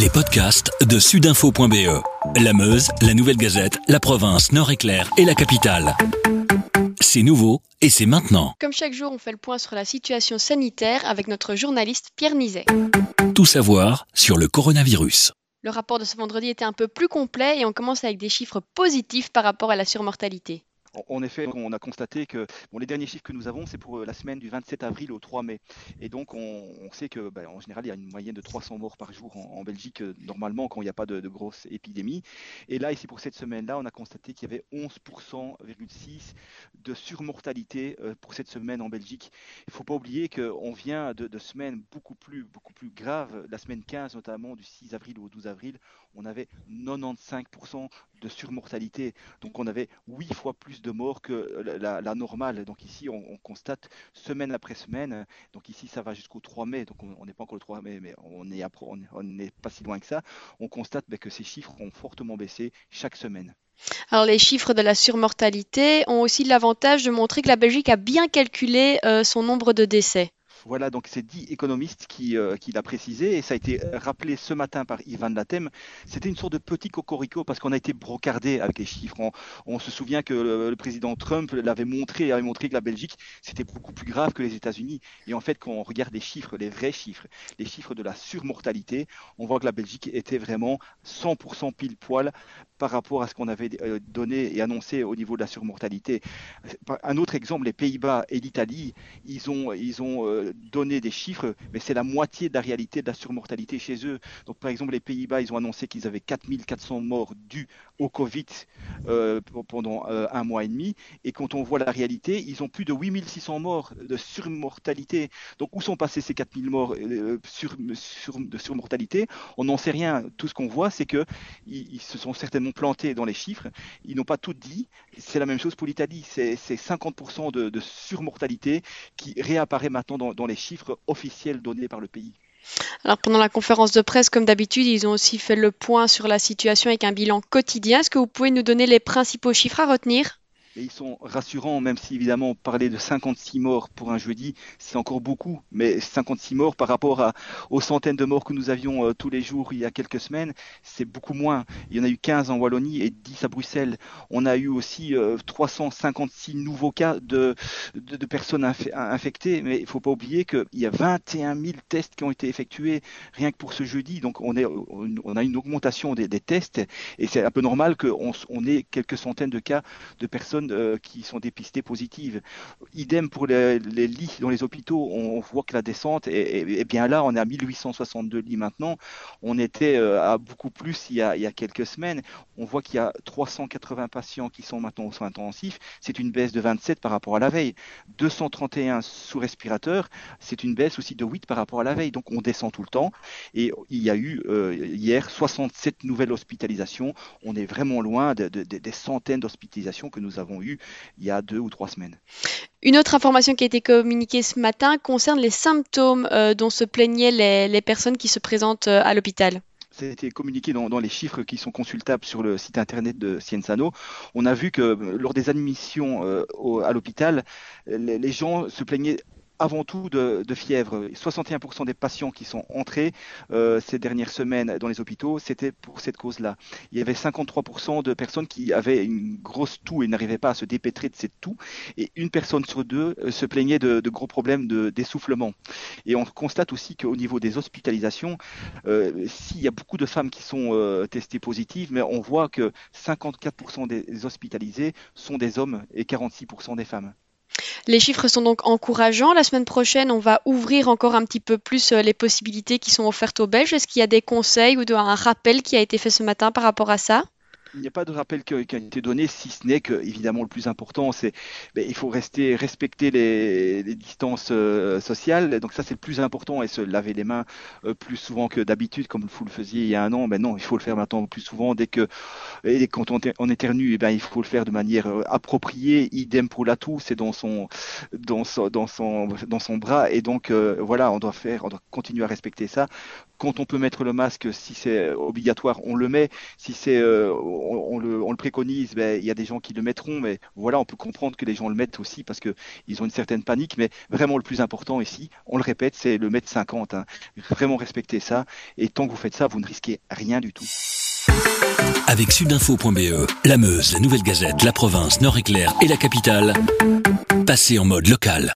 Les podcasts de sudinfo.be. La Meuse, la Nouvelle Gazette, la province, Nord-Éclair et la capitale. C'est nouveau et c'est maintenant. Comme chaque jour, on fait le point sur la situation sanitaire avec notre journaliste Pierre Nizet. Tout savoir sur le coronavirus. Le rapport de ce vendredi était un peu plus complet et on commence avec des chiffres positifs par rapport à la surmortalité. En effet, on a constaté que les derniers chiffres que nous avons, c'est pour euh, la semaine du 27 avril au 3 mai. Et donc, on, sait que, ben, en général, il y a une moyenne de 300 morts par jour en, Belgique, euh, normalement, quand il n'y a pas de, grosse épidémie. Et là, ici, pour cette semaine-là, on a constaté qu'il y avait 11,6% de surmortalité euh, pour cette semaine en Belgique. Il ne faut pas oublier qu'on vient de, de, semaines beaucoup plus, beaucoup plus graves. La semaine 15, notamment, du 6 avril au 12 avril, on avait 95% de surmortalité. Donc, on avait 8 fois plus de morts que la, normale. Donc ici, on, constate semaine après semaine. Donc ici, ça va jusqu'au 3 mai. Donc on n'est pas encore le 3 mai, mais on n'est on pas si loin que ça. On constate ben, que ces chiffres ont fortement baissé chaque semaine. Alors les chiffres de la surmortalité ont aussi l'avantage de montrer que la Belgique a bien calculé euh, son nombre de décès. Voilà, donc c'est dit économiste qui, euh, qui l'a précisé et ça a été rappelé ce matin par Ivan Latem. C'était une sorte de petit cocorico parce qu'on a été brocardé avec les chiffres. On, se souvient que le, président Trump l'avait montré, avait montré que la Belgique c'était beaucoup plus grave que les États-Unis. Et en fait, quand on regarde les chiffres, les vrais chiffres, les chiffres de la surmortalité, on voit que la Belgique était vraiment 100% pile poil par rapport à ce qu'on avait euh, donné et annoncé au niveau de la surmortalité. Un autre exemple, les Pays-Bas et l'Italie, ils ont, ils ont euh, donner des chiffres, mais c'est la moitié de la réalité de la surmortalité chez eux. Donc, par exemple, les Pays-Bas, ils ont annoncé qu'ils avaient 4400 morts dus au Covid euh, pendant un mois et demi. Et quand on voit la réalité, ils ont plus de 8600 morts de surmortalité. Donc, où sont passés ces 4000 morts de surmortalité? On n'en sait rien. Tout ce qu'on voit, c'est qu'ils ils se sont certainement plantés dans les chiffres. Ils n'ont pas tout dit. C'est la même chose pour l'Italie. C'est 50% de, surmortalité qui réapparaît maintenant dans, dans les chiffres officiels donnés par le pays. Alors pendant la conférence de presse, comme d'habitude, ils ont aussi fait le point sur la situation avec un bilan quotidien. Est-ce que vous pouvez nous donner les principaux chiffres à retenir? Et ils sont rassurants, même si évidemment parler de 56 morts pour un jeudi, c'est encore beaucoup, mais 56 morts par rapport à, aux centaines de morts que nous avions euh, tous les jours il y a quelques semaines, c'est beaucoup moins. Il y en a eu 15 en Wallonie et 10 à Bruxelles. On a eu aussi 356 euh, nouveaux cas de, personnes infectées, mais il ne faut pas oublier qu'il y a 21 000 tests qui ont été effectués rien que pour ce jeudi. Donc on, a une augmentation des, tests et c'est un peu normal qu'on on ait quelques centaines de cas de personnes euh, qui sont dépistées positives. Idem pour les, lits dans les hôpitaux, on voit que la descente est, bien là, on est à 1862 lits maintenant, on était euh, à beaucoup plus il y a, quelques semaines, on voit qu'il y a 380 patients qui sont maintenant aux soins intensifs, c'est une baisse de 27 par rapport à la veille, 231 sous respirateur, c'est une baisse aussi de 8 par rapport à la veille, donc on descend tout le temps, et il y a eu euh, hier 67 nouvelles hospitalisations, on est vraiment loin des centaines d'hospitalisations que nous avons eu il y a deux ou trois semaines. Une autre information qui a été communiquée ce matin concerne les symptômes euh, dont se plaignaient les, personnes qui se présentent euh, à l'hôpital ça a été communiqué dans, les chiffres qui sont consultables sur le site internet de Cienzano. On a vu que euh, lors des admissions à l'hôpital, les, gens se plaignaient avant tout de, fièvre. 61% des patients qui sont entrés euh, ces dernières semaines dans les hôpitaux, c'était pour cette cause-là. Il y avait 53% de personnes qui avaient une grosse toux et n'arrivaient pas à se dépêtrer de cette toux. Et une personne sur deux euh, se plaignait de, gros problèmes d'essoufflement. et on constate aussi qu'au niveau des hospitalisations, euh, s'il y a beaucoup de femmes qui sont testées positives, mais on voit que 54% des hospitalisés sont des hommes et 46% des femmes. Les chiffres sont donc encourageants. La semaine prochaine, on va ouvrir encore un petit peu plus euh, les possibilités qui sont offertes aux Belges. Est-ce qu'il y a des conseils ou un rappel qui a été fait ce matin par rapport à ça? Il n'y a pas de rappel qui a été donné, si ce n'est que, évidemment, le plus important, c'est ben, il faut rester, respecter les, distances euh, sociales. Donc ça, c'est le plus important et se laver les mains euh, plus souvent que d'habitude, comme vous le faisiez il y a un an. Ben non, il faut le faire maintenant plus souvent. Dès que et quand on, on éternue, eh ben, il faut le faire de manière euh, appropriée. Idem pour la toux, c'est dans son, dans son, dans son, dans son bras. Et donc voilà, on doit faire, on doit continuer à respecter ça. Quand on peut mettre le masque, si c'est obligatoire, on le met. Si c'est on, le, on, le, préconise, il y a des gens qui le mettront, mais voilà, on peut comprendre que les gens le mettent aussi parce qu'ils ont une certaine panique. Mais vraiment, le plus important ici, on le répète, c'est le mètre 50. Hein. Vraiment respecter ça. Et tant que vous faites ça, vous ne risquez rien du tout. Avec sudinfo.be, la Meuse, la Nouvelle Gazette, la province, Nord-Éclair et la capitale, passez en mode local.